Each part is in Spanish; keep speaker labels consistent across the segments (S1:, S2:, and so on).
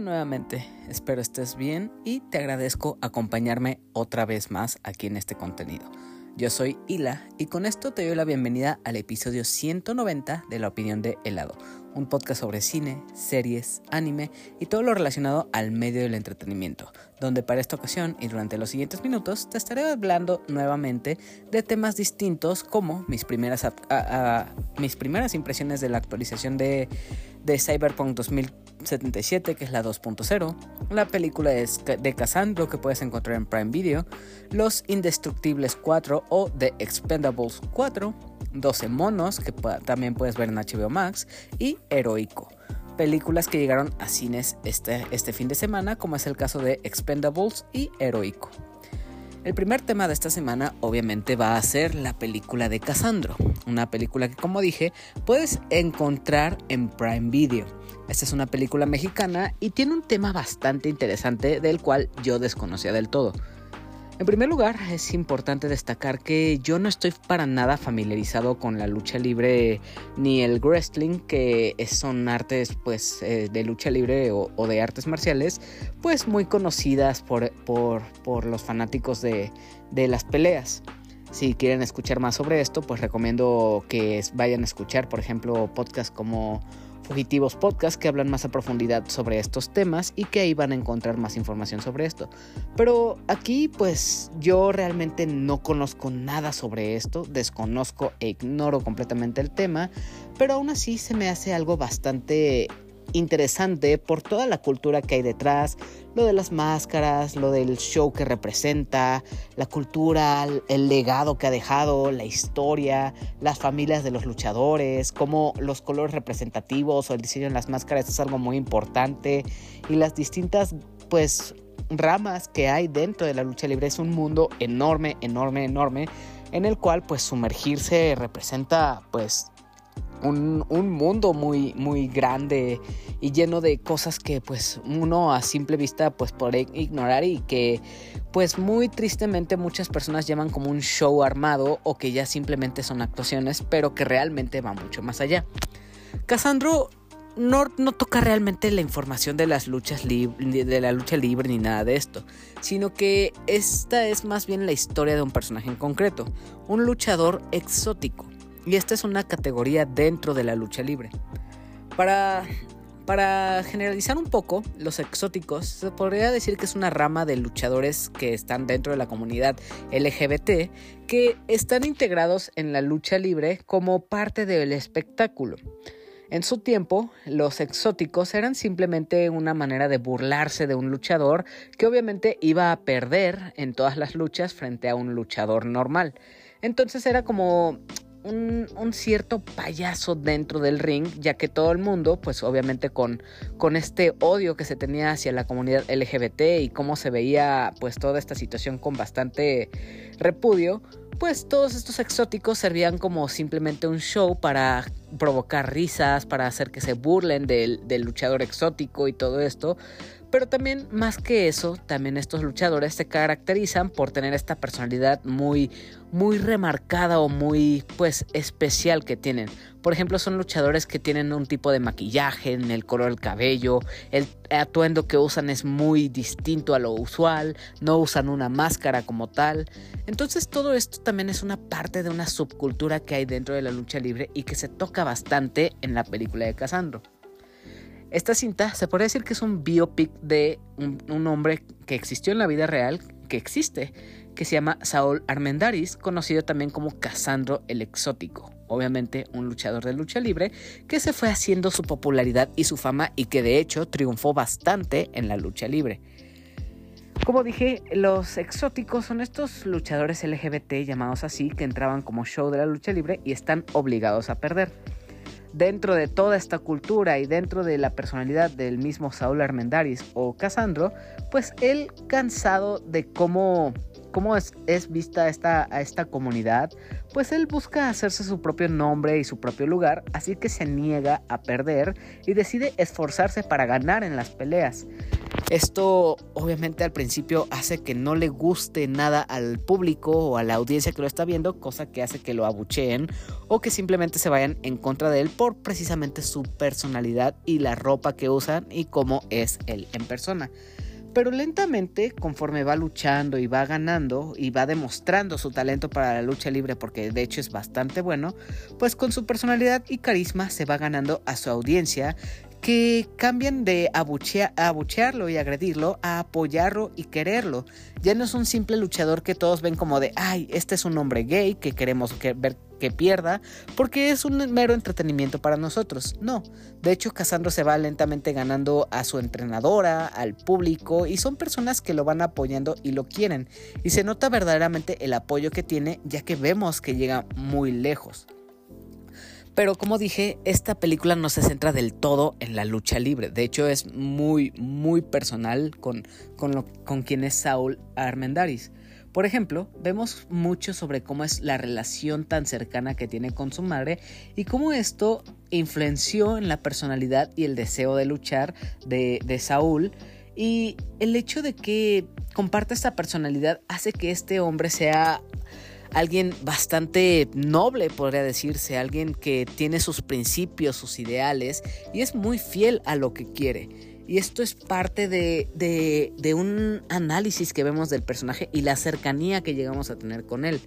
S1: Nuevamente, espero estés bien y te agradezco acompañarme otra vez más aquí en este contenido. Yo soy Hila y con esto te doy la bienvenida al episodio 190 de La Opinión de Helado, un podcast sobre cine, series, anime y todo lo relacionado al medio del entretenimiento, donde para esta ocasión y durante los siguientes minutos te estaré hablando nuevamente de temas distintos como mis primeras, mis primeras impresiones de la actualización de, de Cyberpunk 2077, que es la 2.0, la película de, Cassandro que puedes encontrar en Prime Video, Los Indestructibles 4 o The Expendables 4, 12 monos que también puedes ver en HBO Max y Heroico. Películas que llegaron a cines este, este fin de semana, como es el caso de Expendables y Heroico. El primer tema de esta semana obviamente va a ser la película de Cassandro, una película que como dije puedes encontrar en Prime Video. Esta es una película mexicana y tiene un tema bastante interesante del cual yo desconocía del todo. En primer lugar, es importante destacar que yo no estoy para nada familiarizado con la lucha libre ni el wrestling, que son artes pues eh, de lucha libre o, de artes marciales, pues muy conocidas por, por, los fanáticos de, de las peleas. Si quieren escuchar más sobre esto, pues recomiendo que vayan a escuchar, por ejemplo, podcasts como Fugitivos Podcast que hablan más a profundidad sobre estos temas y que ahí van a encontrar más información sobre esto. Pero aquí pues yo realmente no conozco nada sobre esto, desconozco e ignoro completamente el tema, pero aún así se me hace algo bastante interesante por toda la cultura que hay detrás, lo de las máscaras, lo del show que representa, la cultura, el legado que ha dejado, la historia, las familias de los luchadores, cómo los colores representativos o el diseño en las máscaras es algo muy importante y las distintas pues ramas que hay dentro de la lucha libre. Es un mundo enorme, enorme, enorme en el cual pues sumergirse representa pues un, mundo muy, muy grande y lleno de cosas que pues uno a simple vista pues puede ignorar y que pues muy tristemente muchas personas llaman como un show armado o que ya simplemente son actuaciones pero que realmente va mucho más allá. Casandro no, no, toca realmente la información de las luchas de la lucha libre ni nada de esto, sino que esta es más bien la historia de un personaje en concreto, un luchador exótico y esta es una categoría dentro de la lucha libre. Para, para generalizar un poco, los exóticos se podría decir que es una rama de luchadores que están dentro de la comunidad LGBT que están integrados en la lucha libre como parte del espectáculo. En su tiempo, los exóticos eran simplemente una manera de burlarse de un luchador que obviamente iba a perder en todas las luchas frente a un luchador normal. Entonces era como un, cierto payaso dentro del ring, ya que todo el mundo, pues obviamente con, con este odio que se tenía hacia la comunidad LGBT y cómo se veía pues toda esta situación con bastante repudio, pues todos estos exóticos servían como simplemente un show para provocar risas, para hacer que se burlen del, del luchador exótico y todo esto, pero también, más que eso, también estos luchadores se caracterizan por tener esta personalidad muy, muy remarcada o muy, pues, especial que tienen. Por ejemplo, son luchadores que tienen un tipo de maquillaje en el color del cabello, el atuendo que usan es muy distinto a lo usual, no usan una máscara como tal. Entonces, todo esto también es una parte de una subcultura que hay dentro de la lucha libre y que se toca bastante en la película de Casandro. Esta cinta se podría decir que es un biopic de un, hombre que existió en la vida real, que existe, que se llama Saul Armendaris, conocido también como Casandro el Exótico. Obviamente un luchador de lucha libre que se fue haciendo su popularidad y su fama y que de hecho triunfó bastante en la lucha libre. Como dije, los exóticos son estos luchadores LGBT llamados así que entraban como show de la lucha libre y están obligados a perder dentro de toda esta cultura y dentro de la personalidad del mismo Saúl Armendaris o Casandro, pues él cansado de cómo, cómo es, vista esta, a esta comunidad, pues él busca hacerse su propio nombre y su propio lugar, así que se niega a perder y decide esforzarse para ganar en las peleas. Esto obviamente al principio hace que no le guste nada al público o a la audiencia que lo está viendo, cosa que hace que lo abucheen o que simplemente se vayan en contra de él por precisamente su personalidad y la ropa que usan y cómo es él en persona. Pero lentamente, conforme va luchando y va ganando y va demostrando su talento para la lucha libre, porque de hecho es bastante bueno, pues con su personalidad y carisma se va ganando a su audiencia que cambian de abuchearlo y agredirlo a apoyarlo y quererlo. Ya no es un simple luchador que todos ven como de, ay, este es un hombre gay que queremos ver que pierda, porque es un mero entretenimiento para nosotros. No, de hecho Casandro se va lentamente ganando a su entrenadora, al público, y son personas que lo van apoyando y lo quieren. Y se nota verdaderamente el apoyo que tiene, ya que vemos que llega muy lejos. Pero como dije, esta película no se centra del todo en la lucha libre. De hecho, es muy, muy personal con, con, con quien es Saul Armendaris. Por ejemplo, vemos mucho sobre cómo es la relación tan cercana que tiene con su madre y cómo esto influenció en la personalidad y el deseo de luchar de, de Saúl. Y el hecho de que comparta esta personalidad hace que este hombre sea alguien bastante noble, podría decirse, alguien que tiene sus principios, sus ideales y es muy fiel a lo que quiere. Y esto es parte de, un análisis que vemos del personaje y la cercanía que llegamos a tener con él.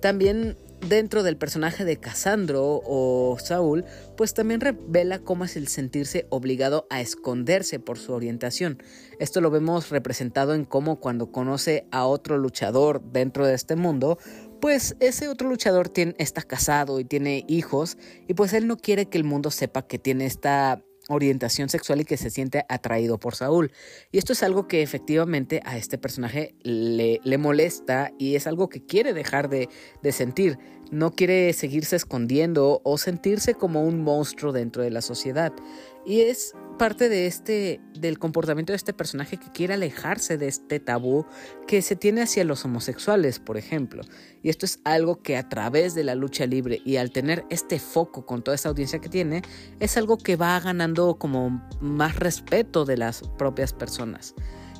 S1: También dentro del personaje de Casandro o Saúl, pues también revela cómo es el sentirse obligado a esconderse por su orientación. Esto lo vemos representado en cómo cuando conoce a otro luchador dentro de este mundo, pues ese otro luchador está casado y tiene hijos y pues él no quiere que el mundo sepa que tiene esta orientación sexual y que se siente atraído por Saúl. Y esto es algo que efectivamente a este personaje le, le molesta y es algo que quiere dejar de, de, sentir. No quiere seguirse escondiendo o sentirse como un monstruo dentro de la sociedad. Y es parte de este del comportamiento de este personaje que quiere alejarse de este tabú que se tiene hacia los homosexuales, por ejemplo. Y esto es algo que a través de la lucha libre y al tener este foco con toda esta audiencia que tiene, es algo que va ganando como más respeto de las propias personas.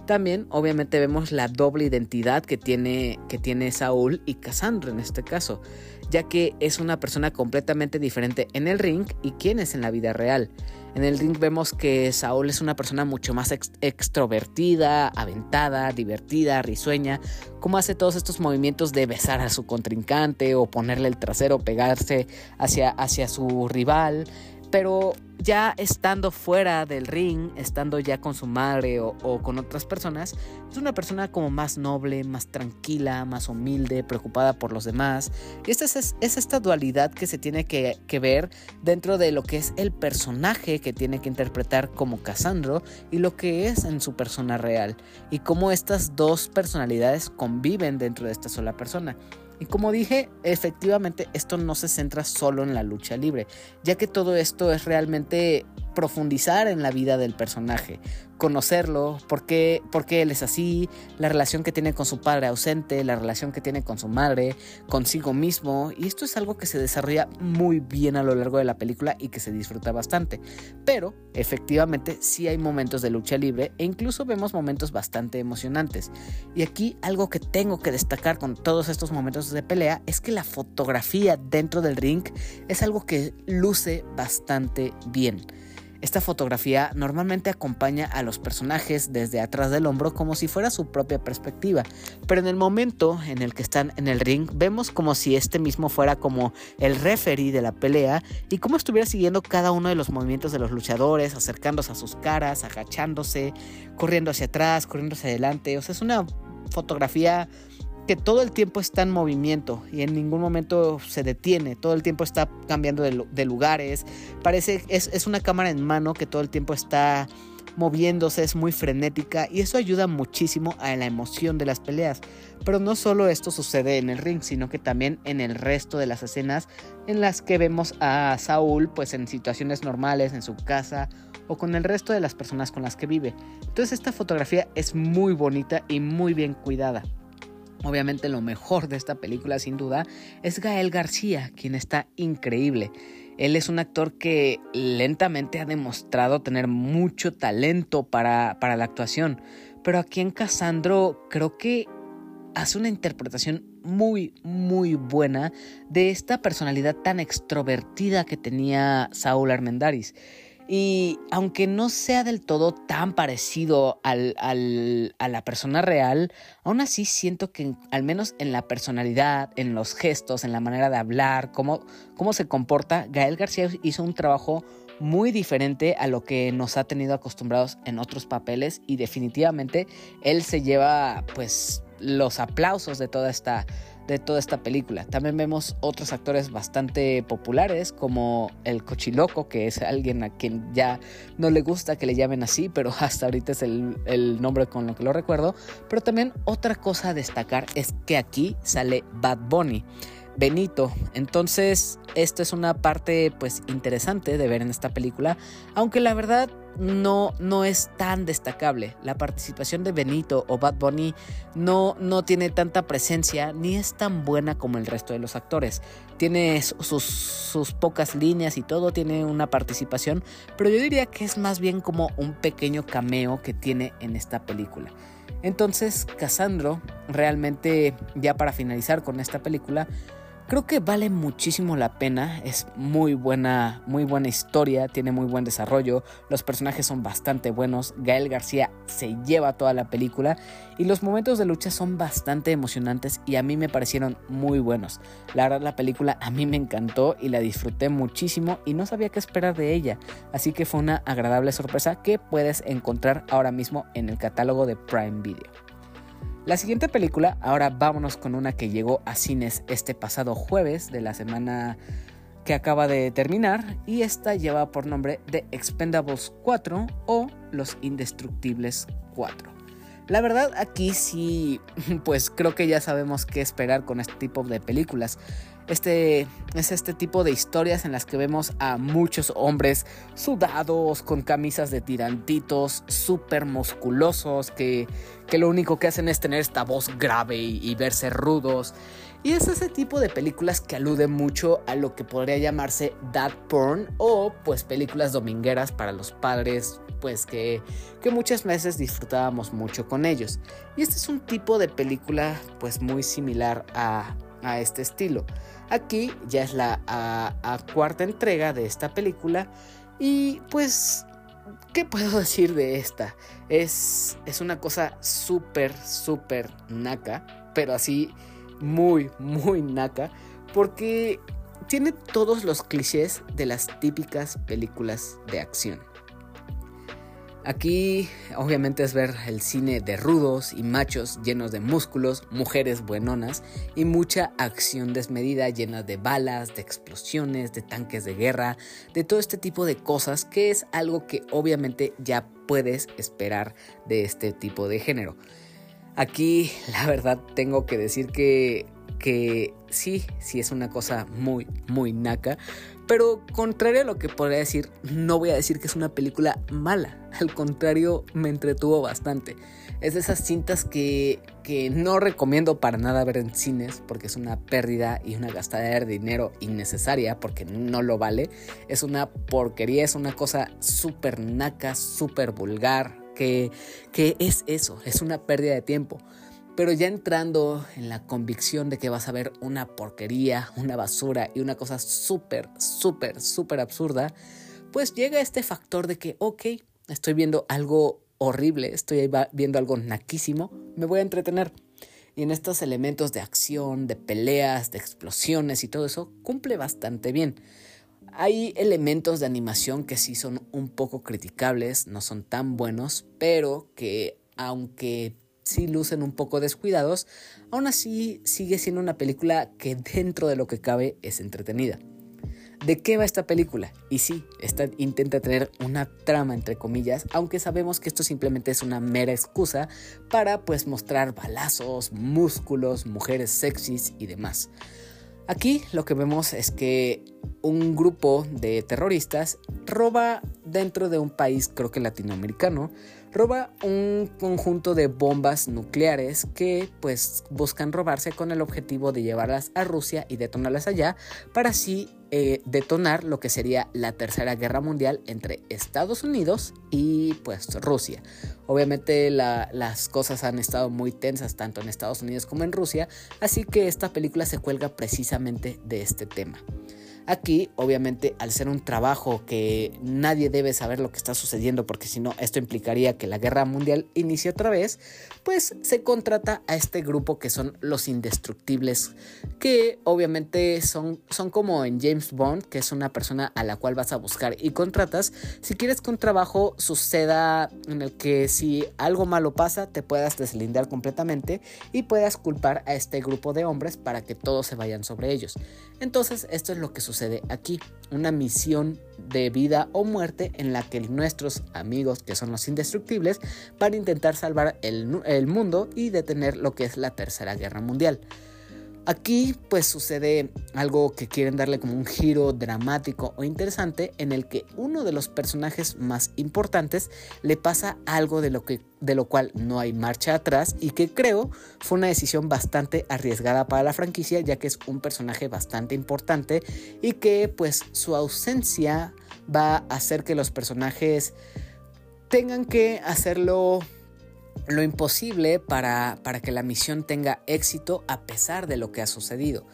S1: También, obviamente, vemos la doble identidad que tiene, que tiene Saúl y Cassandra en este caso, ya que es una persona completamente diferente en el ring y quién es en la vida real. En el ring vemos que Saúl es una persona mucho más extrovertida, aventada, divertida, risueña, como hace todos estos movimientos de besar a su contrincante o ponerle el trasero, pegarse hacia, hacia su rival. Pero ya estando fuera del ring, estando ya con su madre o, con otras personas, es una persona como más noble, más tranquila, más humilde, preocupada por los demás. Y esta es, esta dualidad que se tiene que, que, ver dentro de lo que es el personaje que tiene que interpretar como Casandro y lo que es en su persona real. Y cómo estas dos personalidades conviven dentro de esta sola persona. Y como dije, efectivamente esto no se centra solo en la lucha libre, ya que todo esto es realmente profundizar en la vida del personaje, conocerlo, por qué, por qué él es así, la relación que tiene con su padre ausente, la relación que tiene con su madre, consigo mismo, y esto es algo que se desarrolla muy bien a lo largo de la película y que se disfruta bastante. Pero, efectivamente, sí hay momentos de lucha libre e incluso vemos momentos bastante emocionantes. Y aquí algo que tengo que destacar con todos estos momentos de pelea es que la fotografía dentro del ring es algo que luce bastante bien. Esta fotografía normalmente acompaña a los personajes desde atrás del hombro como si fuera su propia perspectiva, pero en el momento en el que están en el ring vemos como si este mismo fuera como el referee de la pelea y como estuviera siguiendo cada uno de los movimientos de los luchadores, acercándose a sus caras, agachándose, corriendo hacia atrás, corriendo hacia adelante, o sea, es una fotografía que todo el tiempo está en movimiento y en ningún momento se detiene, todo el tiempo está cambiando de, lugares, parece, es, es una cámara en mano que todo el tiempo está moviéndose, es muy frenética y eso ayuda muchísimo a la emoción de las peleas. Pero no solo esto sucede en el ring, sino que también en el resto de las escenas en las que vemos a Saúl pues en situaciones normales, en su casa o con el resto de las personas con las que vive. Entonces esta fotografía es muy bonita y muy bien cuidada. Obviamente lo mejor de esta película sin duda es Gael García, quien está increíble. Él es un actor que lentamente ha demostrado tener mucho talento para, para la actuación, pero aquí en Casandro creo que hace una interpretación muy, muy buena de esta personalidad tan extrovertida que tenía Saúl Armendaris. Y aunque no sea del todo tan parecido a la persona real, aún así siento que al menos en la personalidad, en los gestos, en la manera de hablar, cómo, cómo se comporta, Gael García hizo un trabajo muy diferente a lo que nos ha tenido acostumbrados en otros papeles y definitivamente él se lleva pues los aplausos de toda esta de toda esta película. También vemos otros actores bastante populares como el Cochiloco, que es alguien a quien ya no le gusta que le llamen así, pero hasta ahorita es el, el nombre con lo que lo recuerdo. Pero también otra cosa a destacar es que aquí sale Bad Bunny. Benito. Entonces, esto es una parte pues interesante de ver en esta película, aunque la verdad no, no es tan destacable. La participación de Benito o Bad Bunny no, no tiene tanta presencia ni es tan buena como el resto de los actores. Tiene sus, sus pocas líneas y todo, tiene una participación, pero yo diría que es más bien como un pequeño cameo que tiene en esta película. Entonces, Casandro, realmente, ya para finalizar con esta película, Creo que vale muchísimo la pena, es muy buena, muy buena historia, tiene muy buen desarrollo, los personajes son bastante buenos, Gael García se lleva toda la película y los momentos de lucha son bastante emocionantes y a mí me parecieron muy buenos. La verdad la película a mí me encantó y la disfruté muchísimo y no sabía qué esperar de ella, así que fue una agradable sorpresa que puedes encontrar ahora mismo en el catálogo de Prime Video. La siguiente película, ahora vámonos con una que llegó a cines este pasado jueves de la semana que acaba de terminar y esta lleva por nombre The Expendables 4 o Los Indestructibles 4. La verdad aquí sí, pues creo que ya sabemos qué esperar con este tipo de películas. Este es este tipo de historias en las que vemos a muchos hombres sudados, con camisas de tirantitos, súper musculosos, que, que, lo único que hacen es tener esta voz grave y, verse rudos. Y es ese tipo de películas que alude mucho a lo que podría llamarse dad porn o pues películas domingueras para los padres, pues que, que muchas veces disfrutábamos mucho con ellos. Y este es un tipo de película pues muy similar a, a este estilo. Aquí ya es la cuarta entrega de esta película y pues, ¿qué puedo decir de esta? Es, es una cosa súper, súper naca, pero así muy, muy naca, porque tiene todos los clichés de las típicas películas de acción. Aquí obviamente es ver el cine de rudos y machos llenos de músculos, mujeres buenonas y mucha acción desmedida llena de balas, de explosiones, de tanques de guerra, de todo este tipo de cosas que es algo que obviamente ya puedes esperar de este tipo de género. Aquí la verdad tengo que decir que que sí, sí es una cosa muy, muy naca. Pero contrario a lo que podría decir, no voy a decir que es una película mala. Al contrario, me entretuvo bastante. Es de esas cintas que, que no recomiendo para nada ver en cines porque es una pérdida y una gastada de dinero innecesaria porque no lo vale. Es una porquería, es una cosa súper naca, súper vulgar. Que, que es eso, es una pérdida de tiempo. Pero ya entrando en la convicción de que vas a ver una porquería, una basura y una cosa súper, súper, súper absurda, pues llega este factor de que, ok, estoy viendo algo horrible, estoy viendo algo naquísimo, me voy a entretener. Y en estos elementos de acción, de peleas, de explosiones y todo eso, cumple bastante bien. Hay elementos de animación que sí son un poco criticables, no son tan buenos, pero que aunque si lucen un poco descuidados, aún así sigue siendo una película que dentro de lo que cabe es entretenida. ¿De qué va esta película? Y sí, esta intenta tener una trama entre comillas, aunque sabemos que esto simplemente es una mera excusa para pues mostrar balazos, músculos, mujeres sexys y demás. Aquí lo que vemos es que un grupo de terroristas roba dentro de un país, creo que latinoamericano, roba un conjunto de bombas nucleares que pues buscan robarse con el objetivo de llevarlas a Rusia y detonarlas allá para así eh, detonar lo que sería la tercera guerra mundial entre Estados Unidos y pues Rusia. Obviamente las cosas han estado muy tensas tanto en Estados Unidos como en Rusia, así que esta película se cuelga precisamente de este tema. Aquí, obviamente, al ser un trabajo que nadie debe saber lo que está sucediendo, porque si no, esto implicaría que la guerra mundial inicie otra vez, pues se contrata a este grupo que son los indestructibles, que obviamente son, son como en James Bond, que es una persona a la cual vas a buscar y contratas. Si quieres que un trabajo suceda en el que si algo malo pasa, te puedas deslindar completamente y puedas culpar a este grupo de hombres para que todos se vayan sobre ellos. Entonces, esto es lo que sucede sucede aquí, una misión de vida o muerte en la que nuestros amigos, que son los indestructibles, van a intentar salvar el, el mundo y detener lo que es la Tercera Guerra Mundial. Aquí pues sucede algo que quieren darle como un giro dramático o interesante en el que uno de los personajes más importantes le pasa algo de lo, que, de lo cual no hay marcha atrás y que creo fue una decisión bastante arriesgada para la franquicia ya que es un personaje bastante importante y que pues su ausencia va a hacer que los personajes tengan que hacerlo lo imposible para, para que la misión tenga éxito a pesar de lo que ha sucedido.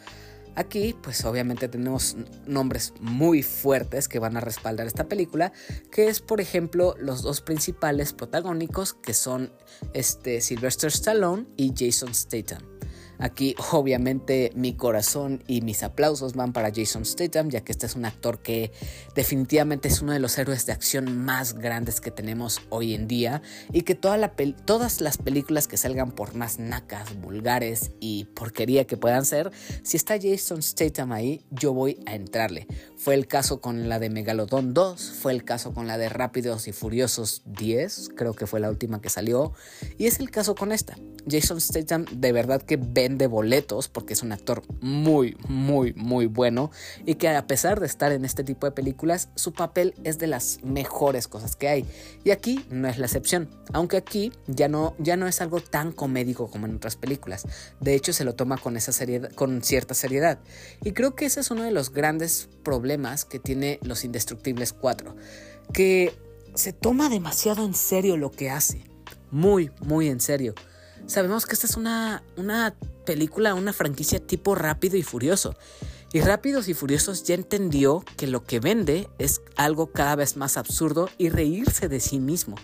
S1: Aquí, pues obviamente tenemos nombres muy fuertes que van a respaldar esta película, que es por ejemplo los dos principales protagónicos que son este Sylvester Stallone y Jason Statham. Aquí obviamente mi corazón y mis aplausos van para Jason Statham, ya que este es un actor que definitivamente es uno de los héroes de acción más grandes que tenemos hoy en día y que todas las películas que salgan por más nacas, vulgares y porquería que puedan ser, si está Jason Statham ahí, yo voy a entrarle. Fue el caso con la de Megalodon 2, fue el caso con la de Rápidos y Furiosos 10, creo que fue la última que salió, y es el caso con esta. Jason Statham de verdad que vende boletos porque es un actor muy, muy, muy bueno y que a pesar de estar en este tipo de películas, su papel es de las mejores cosas que hay. Y aquí no es la excepción, aunque aquí ya no, ya no es algo tan comédico como en otras películas. De hecho, se lo toma con, esa seriedad, con cierta seriedad. Y creo que ese es uno de los grandes problemas que tiene Los Indestructibles 4, que se toma demasiado en serio lo que hace. Muy, muy en serio sabemos que esta es una, una película, una franquicia tipo rápido y furioso. Y Rápidos y Furiosos ya entendió que lo que vende es algo cada vez más absurdo y reírse de sí mismo.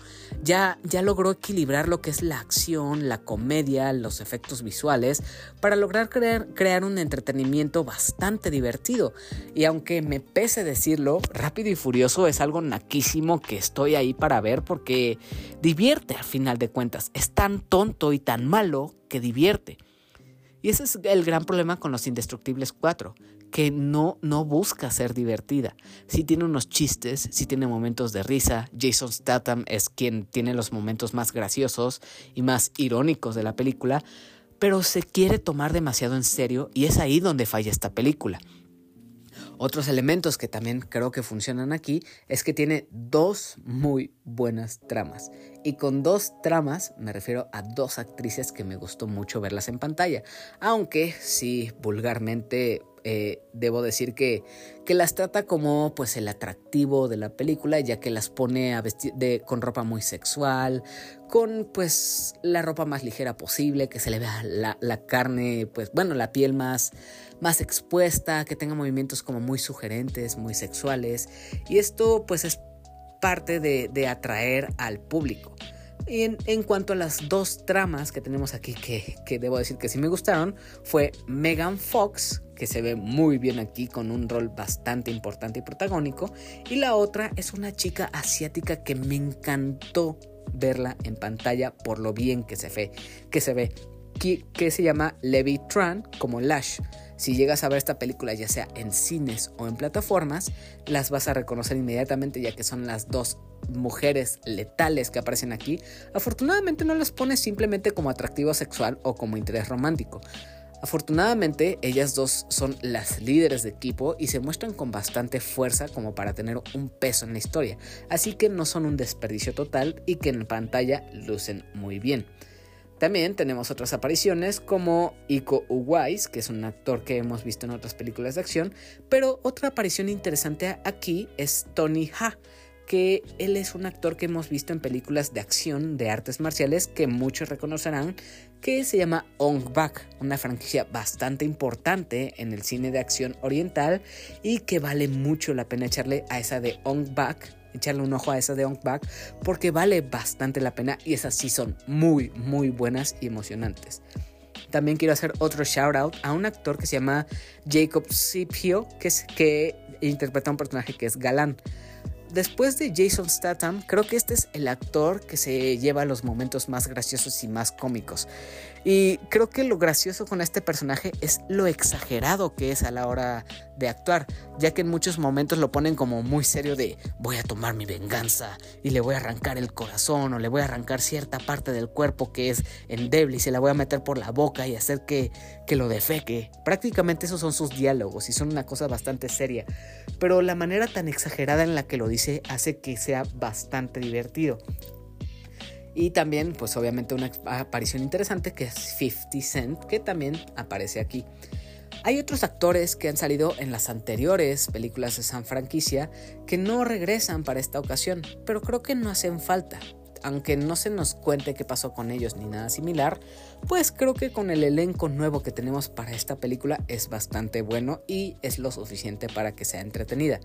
S1: Ya, ya logró equilibrar lo que es la acción, la comedia, los efectos visuales, para lograr crear, crear un entretenimiento bastante divertido. Y aunque me pese decirlo, Rápido y Furioso es algo naquísimo que estoy ahí para ver porque divierte al final de cuentas. Es tan tonto y tan malo que divierte. Y ese es el gran problema con Los Indestructibles 4, que no, no busca ser divertida. Sí tiene unos chistes, sí tiene momentos de risa. Jason Statham es quien tiene los momentos más graciosos y más irónicos de la película, pero se quiere tomar demasiado en serio y es ahí donde falla esta película. Otros elementos que también creo que funcionan aquí es que tiene dos muy buenas tramas. Y con dos tramas me refiero a dos actrices que me gustó mucho verlas en pantalla. Aunque sí, vulgarmente eh, debo decir que, que, las trata como pues el atractivo de la película, ya que las pone a vestir de, con ropa muy sexual, con pues la ropa más ligera posible, que se le vea la, la carne, pues bueno, la piel más más expuesta, que tenga movimientos como muy sugerentes, muy sexuales. Y esto pues es parte de, atraer al público. Y en, cuanto a las dos tramas que tenemos aquí, que, que, debo decir que sí me gustaron, fue Megan Fox, que se ve muy bien aquí con un rol bastante importante y protagónico, y la otra es una chica asiática que me encantó verla en pantalla por lo bien que se ve, que se ve, que, que se llama Levi Tran como Lash. Si llegas a ver esta película ya sea en cines o en plataformas, las vas a reconocer inmediatamente ya que son las dos mujeres letales que aparecen aquí. Afortunadamente no las pone simplemente como atractivo sexual o como interés romántico. Afortunadamente, ellas dos son las líderes de equipo y se muestran con bastante fuerza como para tener un peso en la historia, así que no son un desperdicio total y que en pantalla lucen muy bien. También tenemos otras apariciones como Iko Uwais, que es un actor que hemos visto en otras películas de acción, pero otra aparición interesante aquí es Tony Ha, que él es un actor que hemos visto en películas de acción de artes marciales que muchos reconocerán, que se llama Ong Bak, una franquicia bastante importante en el cine de acción oriental y que vale mucho la pena echarle a esa de Ong Bak, echarle un ojo a esa de Ong Bak, porque vale bastante la pena y esas sí son muy, muy buenas y emocionantes. También quiero hacer otro shout out a un actor que se llama Jacob Sipio, que, que interpreta a un personaje que es galán después de Jason Statham, creo que este es el actor que se lleva los momentos más graciosos y más cómicos. Y creo que lo gracioso con este personaje es lo exagerado que es a la hora de actuar, ya que en muchos momentos lo ponen como muy serio de voy a tomar mi venganza y le voy a arrancar el corazón o le voy a arrancar cierta parte del cuerpo que es endeble y se la voy a meter por la boca y hacer que, que lo defeque. Prácticamente esos son sus diálogos y son una cosa bastante seria, pero la manera tan exagerada en la que lo dice hace que sea bastante divertido. Y también, pues obviamente una aparición interesante que es 50 Cent, que también aparece aquí. Hay otros actores que han salido en las anteriores películas de San Franquicia que no regresan para esta ocasión, pero creo que no hacen falta aunque no se nos cuente qué pasó con ellos ni nada similar, pues creo que con el elenco nuevo que tenemos para esta película es bastante bueno y es lo suficiente para que sea entretenida.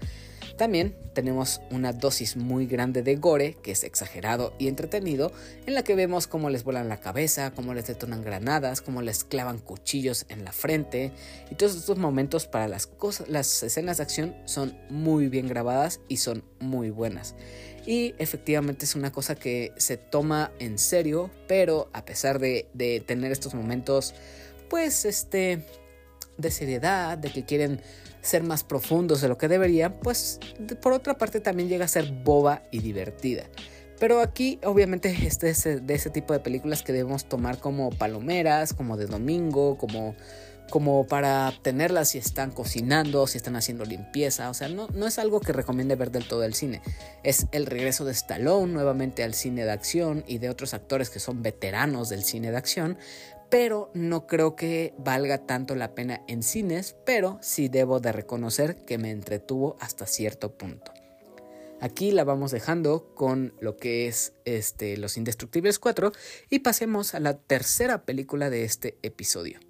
S1: También tenemos una dosis muy grande de gore, que es exagerado y entretenido, en la que vemos cómo les vuelan la cabeza, cómo les detonan granadas, cómo les clavan cuchillos en la frente, y todos estos momentos para las, cosas, las escenas de acción son muy bien grabadas y son muy buenas. Y efectivamente es una cosa que se toma en serio, pero a pesar de, tener estos momentos, pues, este, de seriedad, de que quieren ser más profundos de lo que deberían, pues por otra parte también llega a ser boba y divertida. Pero aquí obviamente este es de ese tipo de películas que debemos tomar como palomeras, como de domingo, como como para tenerlas si están cocinando, si están haciendo limpieza. O sea, no, no es algo que recomiende ver del todo el cine. Es el regreso de Stallone nuevamente al cine de acción y de otros actores que son veteranos del cine de acción. Pero no creo que valga tanto la pena en cines, pero sí debo de reconocer que me entretuvo hasta cierto punto. Aquí la vamos dejando con lo que es este, Los Indestructibles 4 y pasemos a la tercera película de este episodio.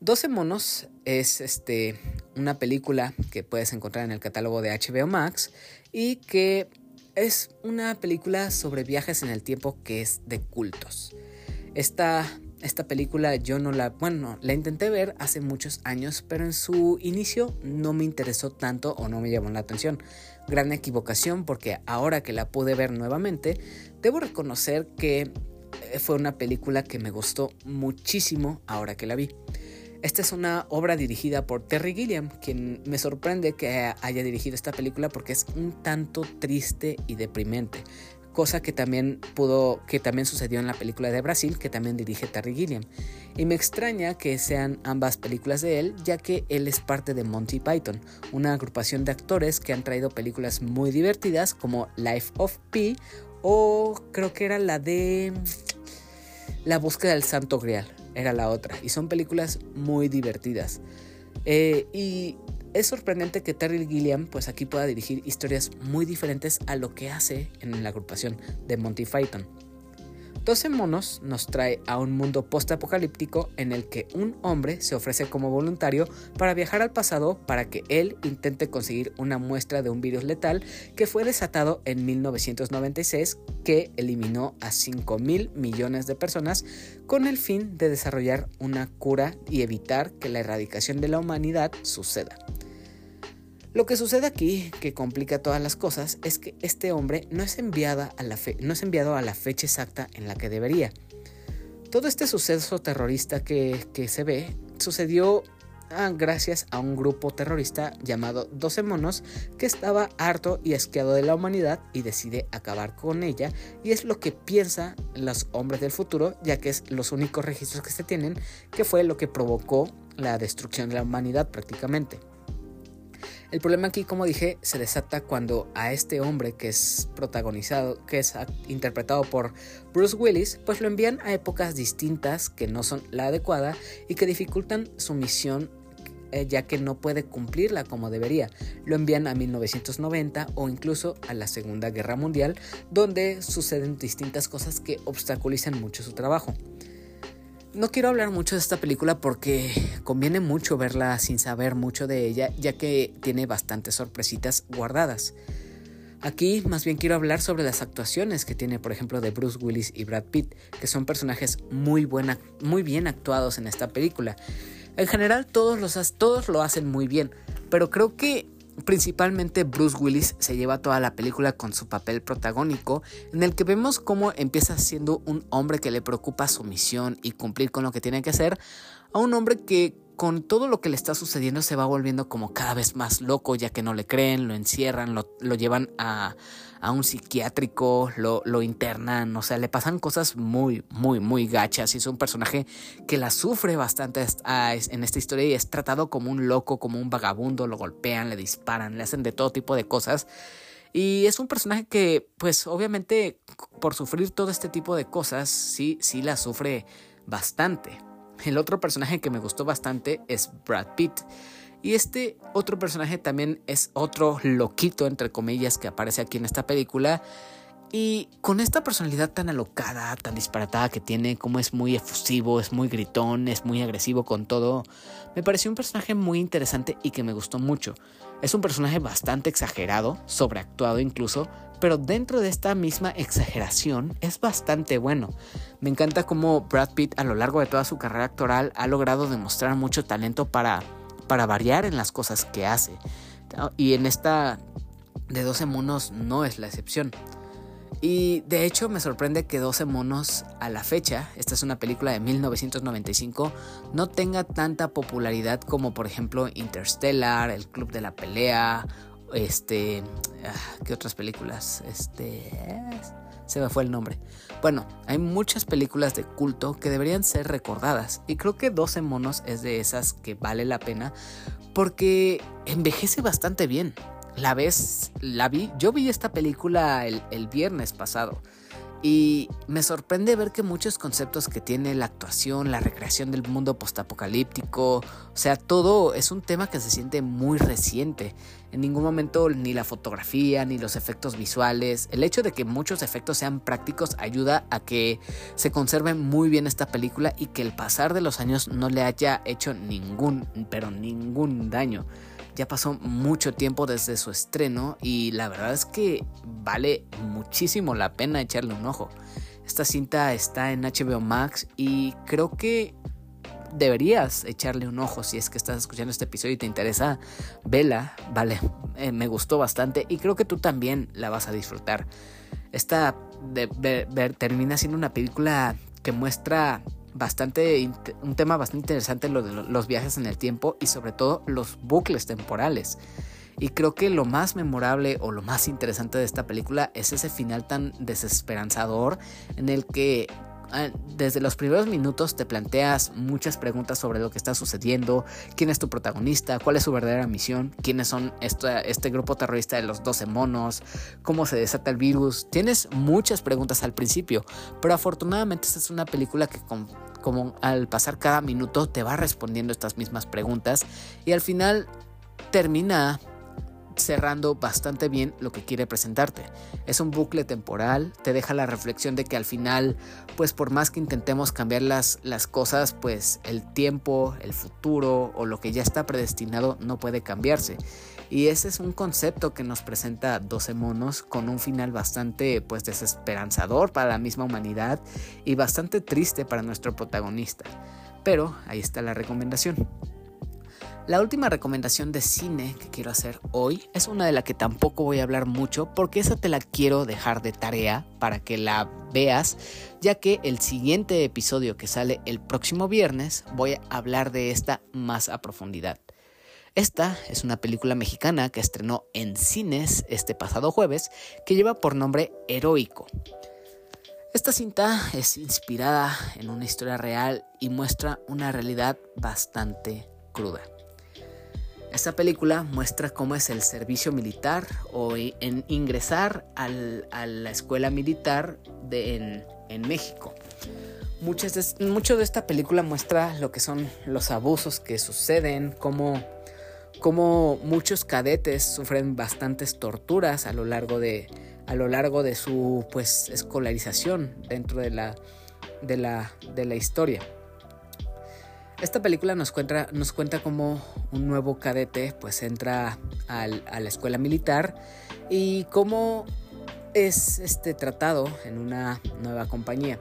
S1: 12 monos es este, una película que puedes encontrar en el catálogo de HBO Max y que es una película sobre viajes en el tiempo que es de cultos. Esta, esta película yo no la, bueno, la intenté ver hace muchos años, pero en su inicio no me interesó tanto o no me llamó la atención. Gran equivocación porque ahora que la pude ver nuevamente, debo reconocer que fue una película que me gustó muchísimo ahora que la vi. Esta es una obra dirigida por Terry Gilliam, quien me sorprende que haya dirigido esta película porque es un tanto triste y deprimente, cosa que también pudo que también sucedió en la película de Brasil que también dirige Terry Gilliam. Y me extraña que sean ambas películas de él, ya que él es parte de Monty Python, una agrupación de actores que han traído películas muy divertidas como Life of Pi o creo que era la de La búsqueda del Santo Grial era la otra. Y son películas muy divertidas. Eh, y es sorprendente que Terry Gilliam pues aquí pueda dirigir historias muy diferentes a lo que hace en la agrupación de Monty Python. 12 monos nos trae a un mundo post-apocalíptico en el que un hombre se ofrece como voluntario para viajar al pasado para que él intente conseguir una muestra de un virus letal que fue desatado en 1996 que eliminó a 5 mil millones de personas con el fin de desarrollar una cura y evitar que la erradicación de la humanidad suceda. Lo que sucede aquí, que complica todas las cosas, es que este hombre no es, a la no es enviado a la fecha exacta en la que debería. Todo este suceso terrorista que, que se ve sucedió ah, gracias a un grupo terrorista llamado 12 monos que estaba harto y asqueado de la humanidad y decide acabar con ella y es lo que piensan los hombres del futuro ya que es los únicos registros que se tienen que fue lo que provocó la destrucción de la humanidad prácticamente. El problema aquí, como dije, se desata cuando a este hombre que es protagonizado, que es interpretado por Bruce Willis, pues lo envían a épocas distintas que no son la adecuada y que dificultan su misión eh, ya que no puede cumplirla como debería. Lo envían a 1990 o incluso a la Segunda Guerra Mundial, donde suceden distintas cosas que obstaculizan mucho su trabajo. No quiero hablar mucho de esta película porque conviene mucho verla sin saber mucho de ella, ya que tiene bastantes sorpresitas guardadas. Aquí más bien quiero hablar sobre las actuaciones que tiene, por ejemplo, de Bruce Willis y Brad Pitt, que son personajes muy, buena, muy bien actuados en esta película. En general todos, los, todos lo hacen muy bien, pero creo que Principalmente Bruce Willis se lleva toda la película con su papel protagónico, en el que vemos cómo empieza siendo un hombre que le preocupa su misión y cumplir con lo que tiene que hacer, a un hombre que con todo lo que le está sucediendo se va volviendo como cada vez más loco, ya que no le creen, lo encierran, lo, llevan a, un psiquiátrico, lo, lo, internan, o sea, le pasan cosas muy, muy, muy gachas y es un personaje que la sufre bastante en esta historia y es tratado como un loco, como un vagabundo, lo golpean, le disparan, le hacen de todo tipo de cosas. Y es un personaje que, pues obviamente, por sufrir todo este tipo de cosas, sí, sí la sufre bastante. El otro personaje que me gustó bastante es Brad Pitt. Y este otro personaje también es otro loquito, entre comillas, que aparece aquí en esta película. Y con esta personalidad tan alocada, tan disparatada que tiene, como es muy efusivo, es muy gritón, es muy agresivo con todo, me pareció un personaje muy interesante y que me gustó mucho. Es un personaje bastante exagerado, sobreactuado incluso, pero dentro de esta misma exageración es bastante bueno. Me encanta cómo Brad Pitt a lo largo de toda su carrera actoral ha logrado demostrar mucho talento para, para variar en las cosas que hace. Y en esta de 12 monos no es la excepción. Y de hecho me sorprende que 12 monos a la fecha, esta es una película de 1995, no tenga tanta popularidad como por ejemplo Interstellar, El Club de la Pelea este. Ah, ¿Qué otras películas? Este. Se me fue el nombre. Bueno, hay muchas películas de culto que deberían ser recordadas. Y creo que 12 monos es de esas que vale la pena. Porque envejece bastante bien. La vez. La vi. Yo vi esta película el, el viernes pasado. Y me sorprende ver que muchos conceptos que tiene la actuación, la recreación del mundo postapocalíptico, o sea, todo es un tema que se siente muy reciente. En ningún momento ni la fotografía ni los efectos visuales, el hecho de que muchos efectos sean prácticos ayuda a que se conserve muy bien esta película y que el pasar de los años no le haya hecho ningún, pero ningún daño. Ya pasó mucho tiempo desde su estreno y la verdad es que vale muchísimo la pena echarle un ojo. Esta cinta está en HBO Max y creo que deberías echarle un ojo si es que estás escuchando este episodio y te interesa. Vela, vale, eh, me gustó bastante y creo que tú también la vas a disfrutar. Esta termina siendo una película que muestra bastante un tema bastante interesante lo de los viajes en el tiempo y sobre todo los bucles temporales. Y creo que lo más memorable o lo más interesante de esta película es ese final tan desesperanzador en el que desde los primeros minutos te planteas muchas preguntas sobre lo que está sucediendo, quién es tu protagonista, cuál es su verdadera misión, quiénes son este grupo terrorista de los 12 monos, cómo se desata el virus. Tienes muchas preguntas al principio, pero afortunadamente esta es una película que como al pasar cada minuto te va respondiendo estas mismas preguntas y al final termina cerrando bastante bien lo que quiere presentarte. Es un bucle temporal, te deja la reflexión de que al final, pues por más que intentemos cambiar las, las cosas, pues el tiempo, el futuro o lo que ya está predestinado no puede cambiarse. Y ese es un concepto que nos presenta 12 monos con un final bastante pues desesperanzador para la misma humanidad y bastante triste para nuestro protagonista. Pero ahí está la recomendación. La última recomendación de cine que quiero hacer hoy es una de la que tampoco voy a hablar mucho porque esa te la quiero dejar de tarea para que la veas, ya que el siguiente episodio que sale el próximo viernes voy a hablar de esta más a profundidad. Esta es una película mexicana que estrenó en cines este pasado jueves que lleva por nombre Heroico. Esta cinta es inspirada en una historia real y muestra una realidad bastante cruda. Esta película muestra cómo es el servicio militar o en ingresar a la escuela militar de, en, México. mucho de esta película muestra lo que son los abusos que suceden, cómo, cómo muchos cadetes sufren bastantes torturas a lo largo de, a lo largo de su pues, escolarización dentro de la, de la, de la historia. Esta película nos cuenta, nos cómo un nuevo cadete pues entra a la escuela militar y cómo es este tratado en una nueva compañía.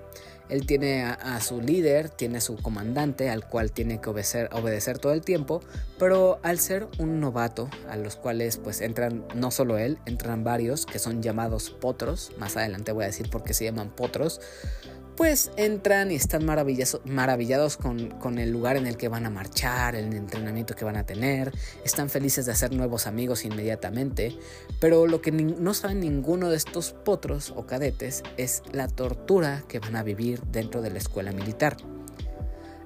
S1: Él tiene a, su líder, tiene a su comandante, al cual tiene que obedecer, obedecer todo el tiempo, pero al ser un novato, a los cuales pues entran no solo él, entran varios que son llamados potros, más adelante voy a decir por qué se llaman potros, pues entran y están maravillados con, el lugar en el que van a marchar, el entrenamiento que van a tener, están felices de hacer nuevos amigos inmediatamente, pero lo que no saben ninguno de estos potros o cadetes es la tortura que van a vivir dentro de la escuela militar.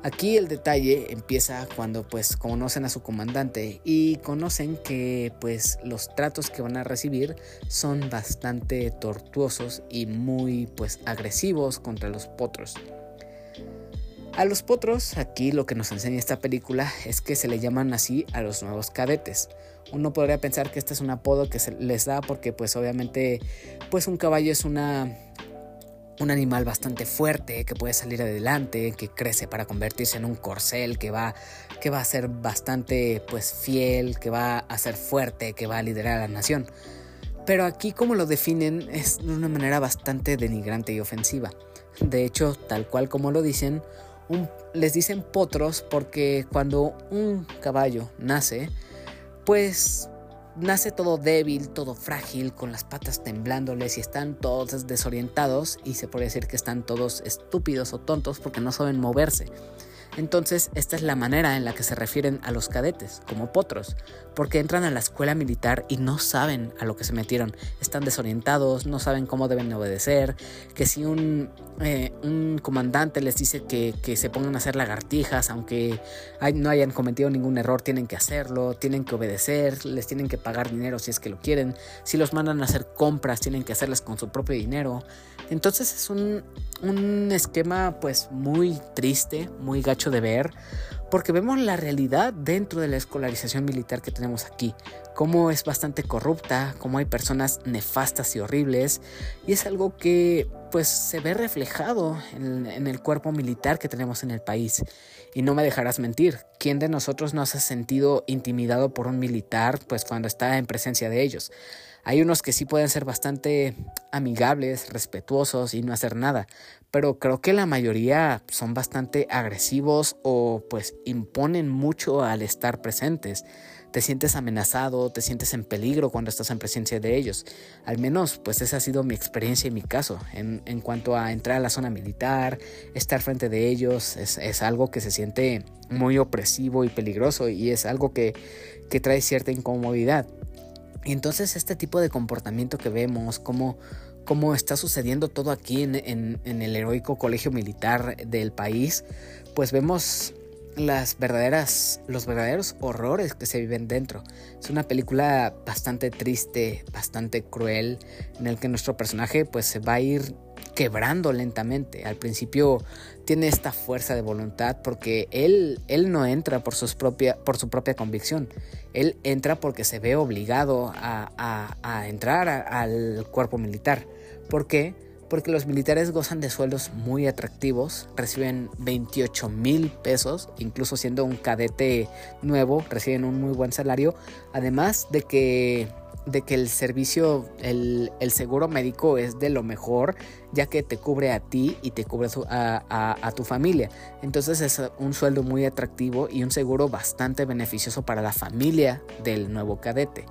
S1: Aquí el detalle empieza cuando pues conocen a su comandante y conocen que pues los tratos que van a recibir son bastante tortuosos y muy pues agresivos contra los potros. A los potros, aquí lo que nos enseña esta película es que se le llaman así a los nuevos cadetes. Uno podría pensar que este es un apodo que se les da porque pues obviamente pues un caballo es una un animal bastante fuerte que puede salir adelante, que crece para convertirse en un corcel, que va, que va a ser bastante pues fiel, que va a ser fuerte, que va a liderar a la nación. Pero aquí como lo definen es de una manera bastante denigrante y ofensiva. De hecho, tal cual como lo dicen, les dicen potros porque cuando un caballo nace, pues nace todo débil, todo frágil, con las patas temblándoles y están todos desorientados y se puede decir que están todos estúpidos o tontos porque no saben moverse. Entonces, esta es la manera en la que se refieren a los cadetes, como potros, porque entran a la escuela militar y no saben a lo que se metieron, están desorientados, no saben cómo deben obedecer, que si un, eh, un comandante les dice que, se pongan a hacer lagartijas, aunque no hayan cometido ningún error, tienen que hacerlo, tienen que obedecer, les tienen que pagar dinero si es que lo quieren, si los mandan a hacer compras, tienen que hacerlas con su propio dinero. Entonces es un, un esquema pues muy triste, muy gacho de ver, porque vemos la realidad dentro de la escolarización militar que tenemos aquí, cómo es bastante corrupta, cómo hay personas nefastas y horribles, y es algo que pues se ve reflejado en, en el cuerpo militar que tenemos en el país. Y no me dejarás mentir, ¿quién de nosotros no se ha sentido intimidado por un militar pues cuando está en presencia de ellos? Hay unos que sí pueden ser bastante amigables, respetuosos y no hacer nada, pero creo que la mayoría son bastante agresivos o pues imponen mucho al estar presentes. Te sientes amenazado, te sientes en peligro cuando estás en presencia de ellos. Al menos pues esa ha sido mi experiencia y mi caso. En, cuanto a entrar a la zona militar, estar frente de ellos, es, algo que se siente muy opresivo y peligroso y es algo que, que trae cierta incomodidad. Y entonces este tipo de comportamiento que vemos, como cómo está sucediendo todo aquí en, el heroico colegio militar del país, pues vemos las verdaderas, los verdaderos horrores que se viven dentro. Es una película bastante triste, bastante cruel, en el que nuestro personaje pues se va a ir quebrando lentamente. Al principio tiene esta fuerza de voluntad porque él, él no entra por, sus propia, por su propia convicción. Él entra porque se ve obligado a, entrar al cuerpo militar. ¿Por qué? Porque los militares gozan de sueldos muy atractivos, reciben 28 mil pesos, incluso siendo un cadete nuevo, reciben un muy buen salario, además de que de que el servicio, el, seguro médico es de lo mejor, ya que te cubre a ti y te cubre a, a, tu familia. Entonces es un sueldo muy atractivo y un seguro bastante beneficioso para la familia del nuevo cadete.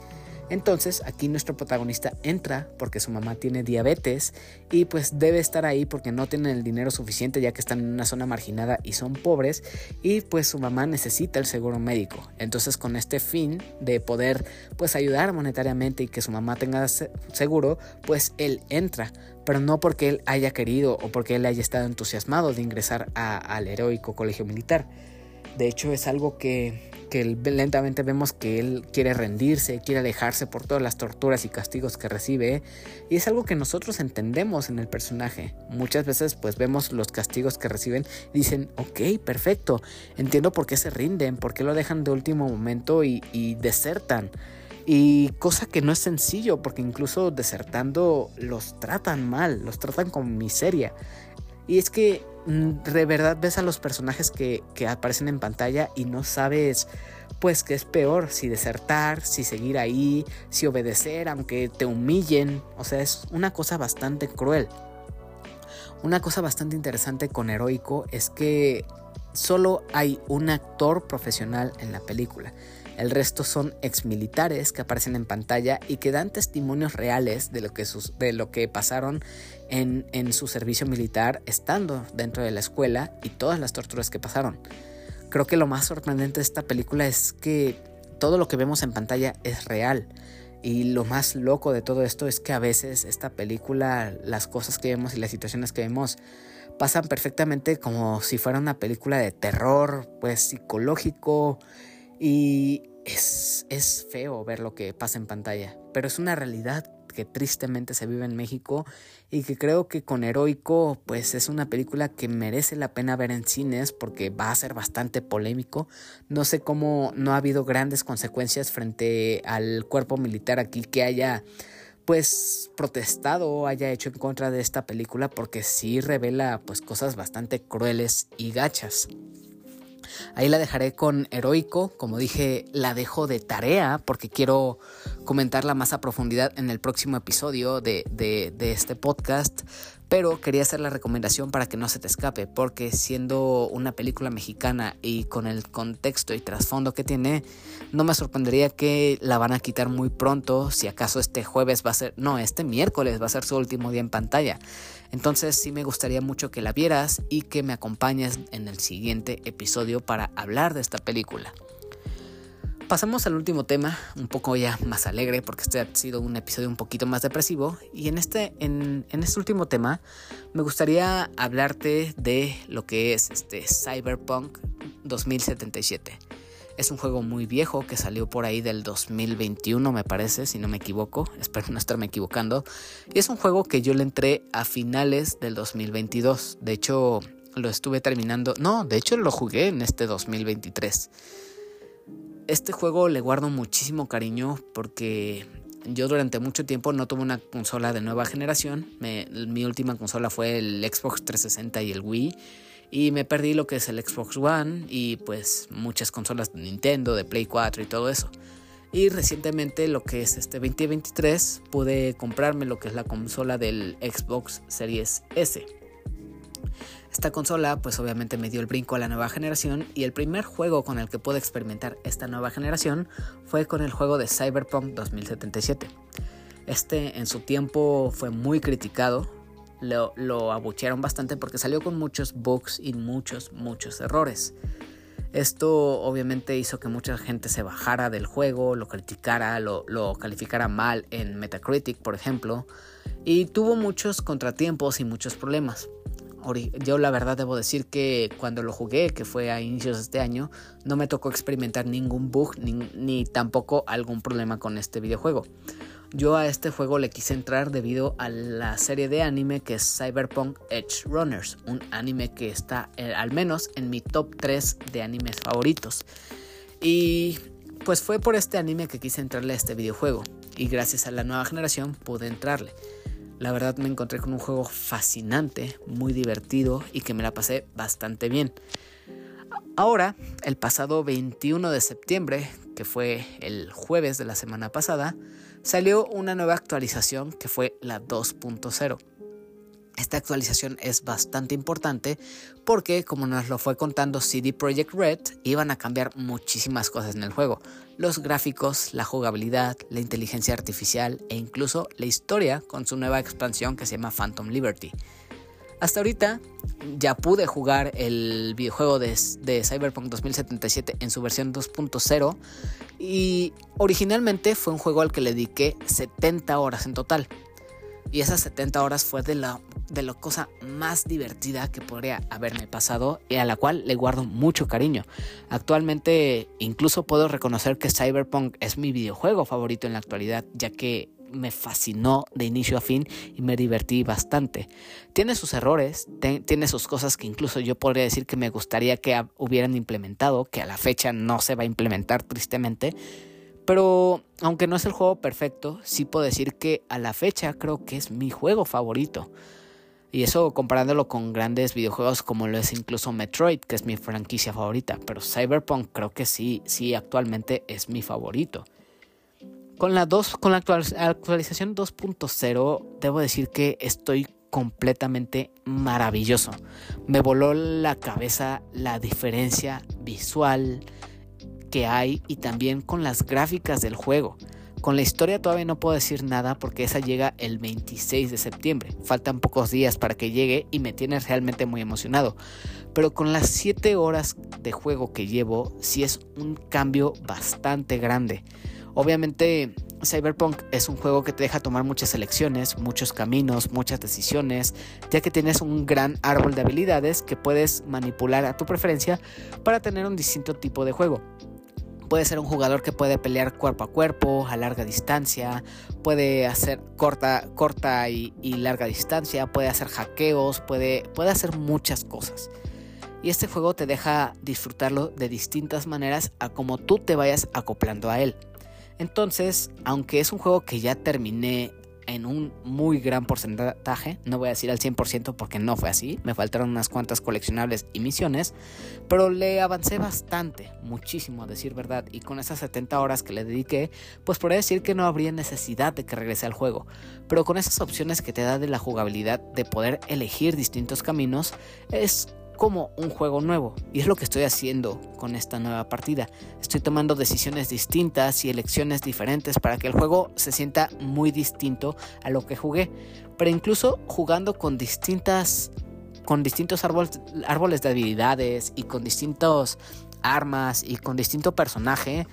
S1: Entonces aquí nuestro protagonista entra porque su mamá tiene diabetes y pues debe estar ahí porque no tienen el dinero suficiente ya que están en una zona marginada y son pobres y pues su mamá necesita el seguro médico. Entonces con este fin de poder pues ayudar monetariamente y que su mamá tenga seguro pues él entra pero no porque él haya querido o porque él haya estado entusiasmado de ingresar al heroico colegio militar. De hecho es algo que que lentamente vemos que él quiere rendirse, quiere alejarse por todas las torturas y castigos que recibe y es algo que nosotros entendemos en el personaje. Muchas veces pues vemos los castigos que reciben y dicen, ok, perfecto, entiendo por qué se rinden, por qué lo dejan de último momento y, y desertan. Y cosa que no es sencillo, porque incluso desertando los tratan mal, los tratan con miseria. Y es que de verdad ves a los personajes que, aparecen en pantalla y no sabes pues qué es peor, si desertar, si seguir ahí, si obedecer, aunque te humillen. O sea, es una cosa bastante cruel. Una cosa bastante interesante con Heroico es que solo hay un actor profesional en la película. El resto son exmilitares que aparecen en pantalla y que dan testimonios reales de lo que, de lo que pasaron en, su servicio militar estando dentro de la escuela y todas las torturas que pasaron. Creo que lo más sorprendente de esta película es que todo lo que vemos en pantalla es real. Y lo más loco de todo esto es que a veces esta película, las cosas que vemos y las situaciones que vemos pasan perfectamente como si fuera una película de terror, pues psicológico, y es, es feo ver lo que pasa en pantalla, pero es una realidad que tristemente se vive en México y que creo que con Heroico pues es una película que merece la pena ver en cines porque va a ser bastante polémico. No sé cómo no ha habido grandes consecuencias frente al cuerpo militar aquí que haya pues protestado o haya hecho en contra de esta película porque sí revela pues cosas bastante crueles y gachas. Ahí la dejaré con Heroico, como dije, la dejo de tarea porque quiero comentarla más a profundidad en el próximo episodio de, de este podcast pero quería hacer la recomendación para que no se te escape, porque siendo una película mexicana y con el contexto y trasfondo que tiene, no me sorprendería que la van a quitar muy pronto, si acaso este jueves va a ser, no, este miércoles va a ser su último día en pantalla. Entonces sí me gustaría mucho que la vieras y que me acompañes en el siguiente episodio para hablar de esta película. Pasamos al último tema, un poco ya más alegre, porque este ha sido un episodio un poquito más depresivo. Y en este, en, este último tema, me gustaría hablarte de lo que es este Cyberpunk 2077. Es un juego muy viejo que salió por ahí del 2021, me parece, si no me equivoco. Espero no estarme equivocando. Y es un juego que yo le entré a finales del 2022. De hecho, lo estuve terminando. No, de hecho lo jugué en este 2023 este juego le guardo muchísimo cariño porque yo durante mucho tiempo no tuve una consola de nueva generación. mi última consola fue el Xbox 360 y el Wii. Y me perdí lo que es el Xbox One y pues muchas consolas de Nintendo, de Play 4 y todo eso. Y recientemente lo que es este 2023 pude comprarme lo que es la consola del Xbox Series S. Esta consola pues obviamente me dio el brinco a la nueva generación y el primer juego con el que pude experimentar esta nueva generación fue con el juego de Cyberpunk 2077. Este en su tiempo fue muy criticado, lo, abuchearon bastante porque salió con muchos bugs y muchos, muchos errores. Esto obviamente hizo que mucha gente se bajara del juego, lo criticara, lo, lo, calificara mal en Metacritic, por ejemplo, y tuvo muchos contratiempos y muchos problemas yo la verdad debo decir que cuando lo jugué, que fue a inicios de este año, no me tocó experimentar ningún bug ni, tampoco algún problema con este videojuego. Yo a este juego le quise entrar debido a la serie de anime que es Cyberpunk Edge Runners, un anime que está eh, al menos en mi top 3 de animes favoritos. Y pues fue por este anime que quise entrarle a este videojuego y gracias a la nueva generación pude entrarle. La verdad me encontré con un juego fascinante, muy divertido y que me la pasé bastante bien. Ahora, el pasado 21 de septiembre, que fue el jueves de la semana pasada, salió una nueva actualización que fue la 2.0. Esta actualización es bastante importante porque, como nos lo fue contando CD Projekt Red, iban a cambiar muchísimas cosas en el juego. Los gráficos, la jugabilidad, la inteligencia artificial e incluso la historia con su nueva expansión que se llama Phantom Liberty. Hasta ahorita ya pude jugar el videojuego de, Cyberpunk 2077 en su versión 2.0 y originalmente fue un juego al que le dediqué 70 horas en total. Y esas 70 horas fue de la, de la cosa más divertida que podría haberme pasado y a la cual le guardo mucho cariño. Actualmente incluso puedo reconocer que Cyberpunk es mi videojuego favorito en la actualidad, ya que me fascinó de inicio a fin y me divertí bastante. Tiene sus errores, tiene sus cosas que incluso yo podría decir que me gustaría que hubieran implementado, que a la fecha no se va a implementar tristemente, pero aunque no es el juego perfecto, sí puedo decir que a la fecha creo que es mi juego favorito. Y eso comparándolo con grandes videojuegos como lo es incluso Metroid, que es mi franquicia favorita. Pero Cyberpunk creo que sí, sí actualmente es mi favorito. Con la, con la actualización 2.0 debo decir que estoy completamente maravilloso. Me voló la cabeza la diferencia visual, que hay y también con las gráficas del juego. Con la historia todavía no puedo decir nada porque esa llega el 26 de septiembre. Faltan pocos días para que llegue y me tiene realmente muy emocionado. Pero con las 7 horas de juego que llevo, sí es un cambio bastante grande. Obviamente Cyberpunk es un juego que te deja tomar muchas elecciones, muchos caminos, muchas decisiones, ya que tienes un gran árbol de habilidades que puedes manipular a tu preferencia para tener un distinto tipo de juego. Puede ser un jugador que puede pelear cuerpo a cuerpo, a larga distancia, puede hacer corta, corta y, larga distancia, puede hacer hackeos, puede, puede hacer muchas cosas. Y este juego te deja disfrutarlo de distintas maneras a como tú te vayas acoplando a él. Entonces, aunque es un juego que ya terminé en un muy gran porcentaje. No voy a decir al 100% porque no fue así. Me faltaron unas cuantas coleccionables y misiones. Pero le avancé bastante, muchísimo a decir verdad. Y con esas 70 horas que le dediqué, pues podría decir que no habría necesidad de que regrese al juego. Pero con esas opciones que te da de la jugabilidad de poder elegir distintos caminos, es como un juego nuevo. Y es lo que estoy haciendo con esta nueva partida. Estoy tomando decisiones distintas y elecciones diferentes para que el juego se sienta muy distinto a lo que jugué. Pero incluso jugando con distintas. con distintos árboles, de habilidades y con distintos armas y con distinto personaje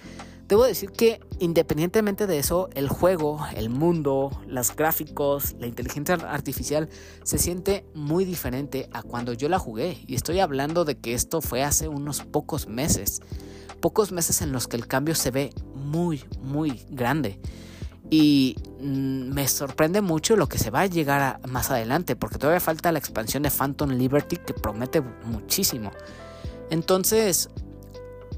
S1: Debo decir que independientemente de eso, el juego, el mundo, los gráficos, la inteligencia artificial se siente muy diferente a cuando yo la jugué. Y estoy hablando de que esto fue hace unos pocos meses. Pocos meses en los que el cambio se ve muy, muy grande. Y mm, me sorprende mucho lo que se va a llegar más adelante, porque todavía falta la expansión de Phantom Liberty que promete muchísimo. Entonces,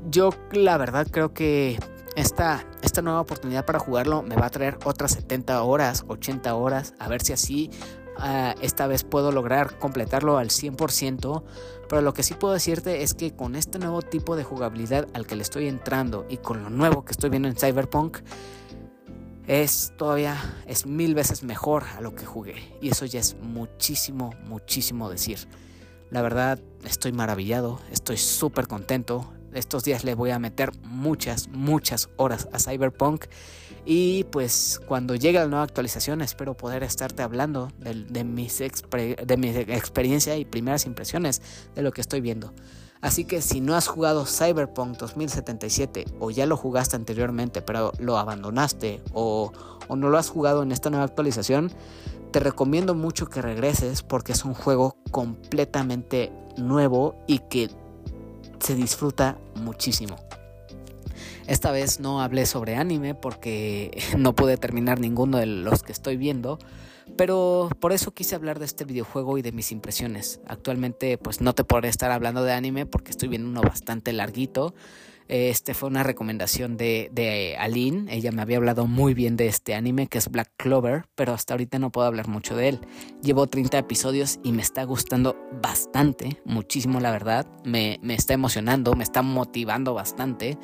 S1: yo la verdad creo que esta, esta nueva oportunidad para jugarlo me va a traer otras 70 horas, 80 horas, a ver si así ah, esta vez puedo lograr completarlo al 100%, pero lo que sí puedo decirte es que con este nuevo tipo de jugabilidad al que le estoy entrando y con lo nuevo que estoy viendo en Cyberpunk, es todavía, es mil veces mejor a lo que jugué. Y eso ya es muchísimo, muchísimo decir. La verdad, estoy maravillado, estoy súper contento estos días le voy a meter muchas, muchas horas a Cyberpunk. Y pues cuando llegue la nueva actualización espero poder estarte hablando de, de mi experiencia y primeras impresiones de lo que estoy viendo. Así que si no has jugado Cyberpunk 2077 o ya lo jugaste anteriormente pero lo abandonaste o, o no lo has jugado en esta nueva actualización, te recomiendo mucho que regreses porque es un juego completamente nuevo y que se disfruta muchísimo. Esta vez no hablé sobre anime porque no pude terminar ninguno de los que estoy viendo, pero por eso quise hablar de este videojuego y de mis impresiones. Actualmente pues no te podré estar hablando de anime porque estoy viendo uno bastante larguito. Este fue una recomendación de, de Aline. Ella me había hablado muy bien de este anime que es Black Clover, pero hasta ahorita no puedo hablar mucho de él. Llevo 30 episodios y me está gustando bastante, muchísimo la verdad. Me, me está emocionando, me está motivando bastante.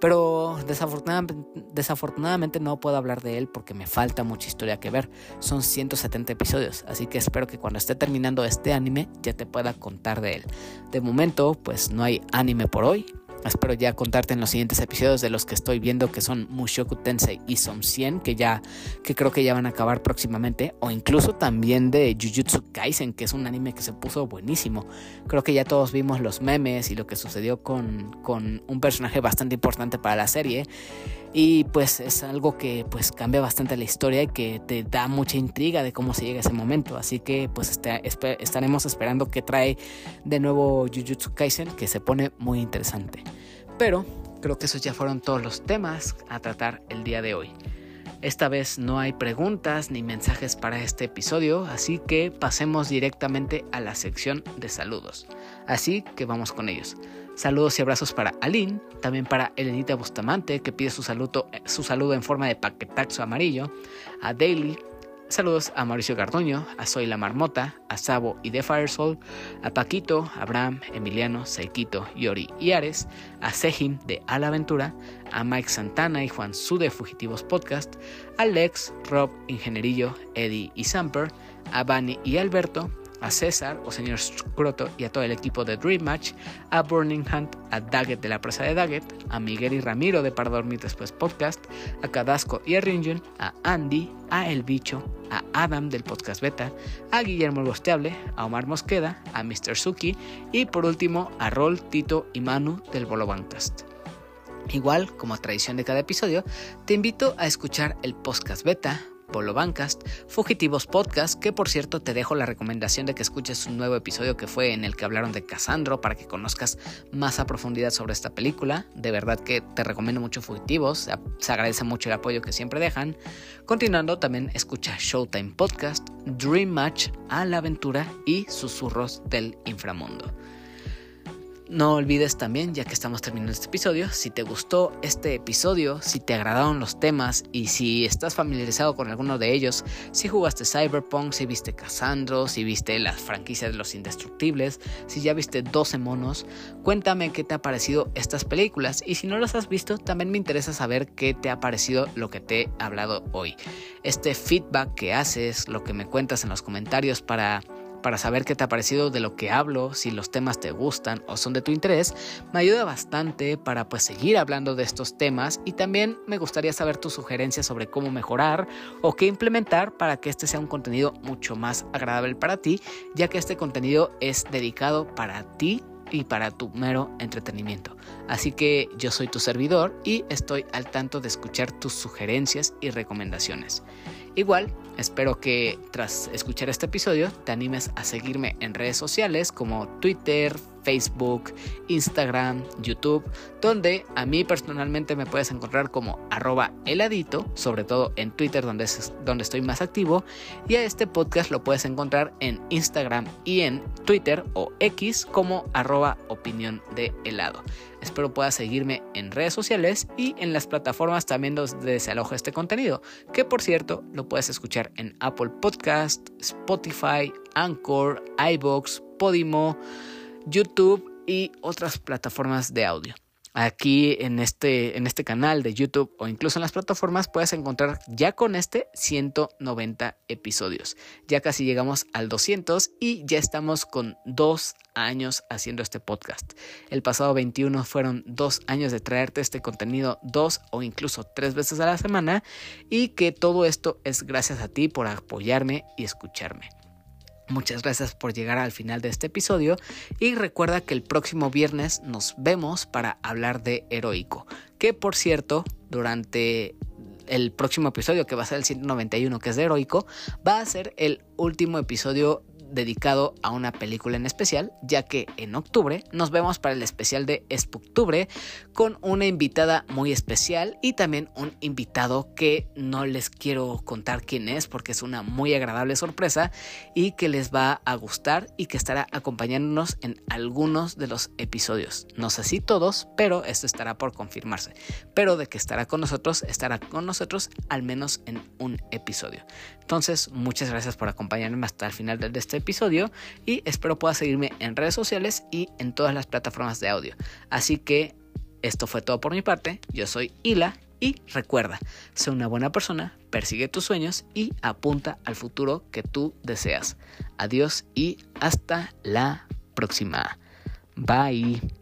S1: Pero desafortunadamente, desafortunadamente, no puedo hablar de él porque me falta mucha historia que ver. Son 170 episodios, así que espero que cuando esté terminando este anime ya te pueda contar de él. De momento, pues no hay anime por hoy, Espero ya contarte en los siguientes episodios de los que estoy viendo que son Mushoku Tensei y Som 100 que ya que creo que ya van a acabar próximamente o incluso también de Jujutsu Kaisen que es un anime que se puso buenísimo. Creo que ya todos vimos los memes y lo que sucedió con, con un personaje bastante importante para la serie y pues es algo que pues cambia bastante la historia y que te da mucha intriga de cómo se llega a ese momento. Así que pues este, estaremos esperando que trae de nuevo Jujutsu Kaisen que se pone muy interesante. Pero creo que esos ya fueron todos los temas a tratar el día de hoy. Esta vez no hay preguntas ni mensajes para este episodio, así que pasemos directamente a la sección de saludos. Así que vamos con ellos. Saludos y abrazos para Aline, también para Elenita Bustamante, que pide su saludo, saludo en forma de paquetaxo amarillo, a Daily, saludos a Mauricio Gardoño, a Soy la Marmota, a Sabo y The Firesoul, a Paquito, Abraham, Emiliano, Saikito, Yori y Ares, a Sejim de A Aventura, a Mike Santana y Juan Su de Fugitivos Podcast, a Lex, Rob, Ingenierillo, Eddie y Samper, a Bani y Alberto, a César o señor Scroto y a todo el equipo de Dream Match, a Burning Hunt, a Daggett de la presa de Daggett, a Miguel y Ramiro de Para Dormir Después Podcast, a Cadasco y a Ringen, a Andy, a El Bicho, a Adam del podcast Beta, a Guillermo Gosteable, a Omar Mosqueda, a Mr. Suki y por último a Rol, Tito y Manu del Bolo Bancast. Igual, como tradición de cada episodio, te invito a escuchar el podcast beta, Polo Bancast, Fugitivos Podcast, que por cierto te dejo la recomendación de que escuches un nuevo episodio que fue en el que hablaron de Casandro para que conozcas más a profundidad sobre esta película. De verdad que te recomiendo mucho Fugitivos, se agradece mucho el apoyo que siempre dejan. Continuando, también escucha Showtime Podcast, Dream Match a la aventura y Susurros del Inframundo. No olvides también, ya que estamos terminando este episodio, si te gustó este episodio, si te agradaron los temas y si estás familiarizado con alguno de ellos, si jugaste Cyberpunk, si viste Cassandro, si viste las franquicias de los indestructibles, si ya viste 12 monos, cuéntame qué te ha parecido estas películas y si no las has visto, también me interesa saber qué te ha parecido lo que te he hablado hoy. Este feedback que haces, lo que me cuentas en los comentarios para para saber qué te ha parecido de lo que hablo, si los temas te gustan o son de tu interés, me ayuda bastante para pues seguir hablando de estos temas y también me gustaría saber tus sugerencias sobre cómo mejorar o qué implementar para que este sea un contenido mucho más agradable para ti, ya que este contenido es dedicado para ti y para tu mero entretenimiento. Así que yo soy tu servidor y estoy al tanto de escuchar tus sugerencias y recomendaciones. Igual, espero que tras escuchar este episodio te animes a seguirme en redes sociales como Twitter, Facebook, Instagram, YouTube, donde a mí personalmente me puedes encontrar como arroba heladito, sobre todo en Twitter donde, es, donde estoy más activo, y a este podcast lo puedes encontrar en Instagram y en Twitter o X como arroba opinión de helado. Espero puedas seguirme en redes sociales y en las plataformas también donde se este contenido, que por cierto lo puedes escuchar en Apple Podcast, Spotify, Anchor, iBox, Podimo, YouTube y otras plataformas de audio. Aquí en este, en este canal de YouTube o incluso en las plataformas puedes encontrar ya con este 190 episodios. Ya casi llegamos al 200 y ya estamos con dos años haciendo este podcast. El pasado 21 fueron dos años de traerte este contenido dos o incluso tres veces a la semana y que todo esto es gracias a ti por apoyarme y escucharme. Muchas gracias por llegar al final de este episodio y recuerda que el próximo viernes nos vemos para hablar de Heroico, que por cierto, durante el próximo episodio que va a ser el 191 que es de Heroico, va a ser el último episodio dedicado a una película en especial, ya que en octubre nos vemos para el especial de Spooktubre con una invitada muy especial y también un invitado que no les quiero contar quién es porque es una muy agradable sorpresa y que les va a gustar y que estará acompañándonos en algunos de los episodios. No sé si todos, pero esto estará por confirmarse. Pero de que estará con nosotros, estará con nosotros al menos en un episodio. Entonces, muchas gracias por acompañarme hasta el final de este episodio y espero puedas seguirme en redes sociales y en todas las plataformas de audio. Así que esto fue todo por mi parte. Yo soy Hila y recuerda, sé una buena persona, persigue tus sueños y apunta al futuro que tú deseas. Adiós y hasta la próxima. Bye.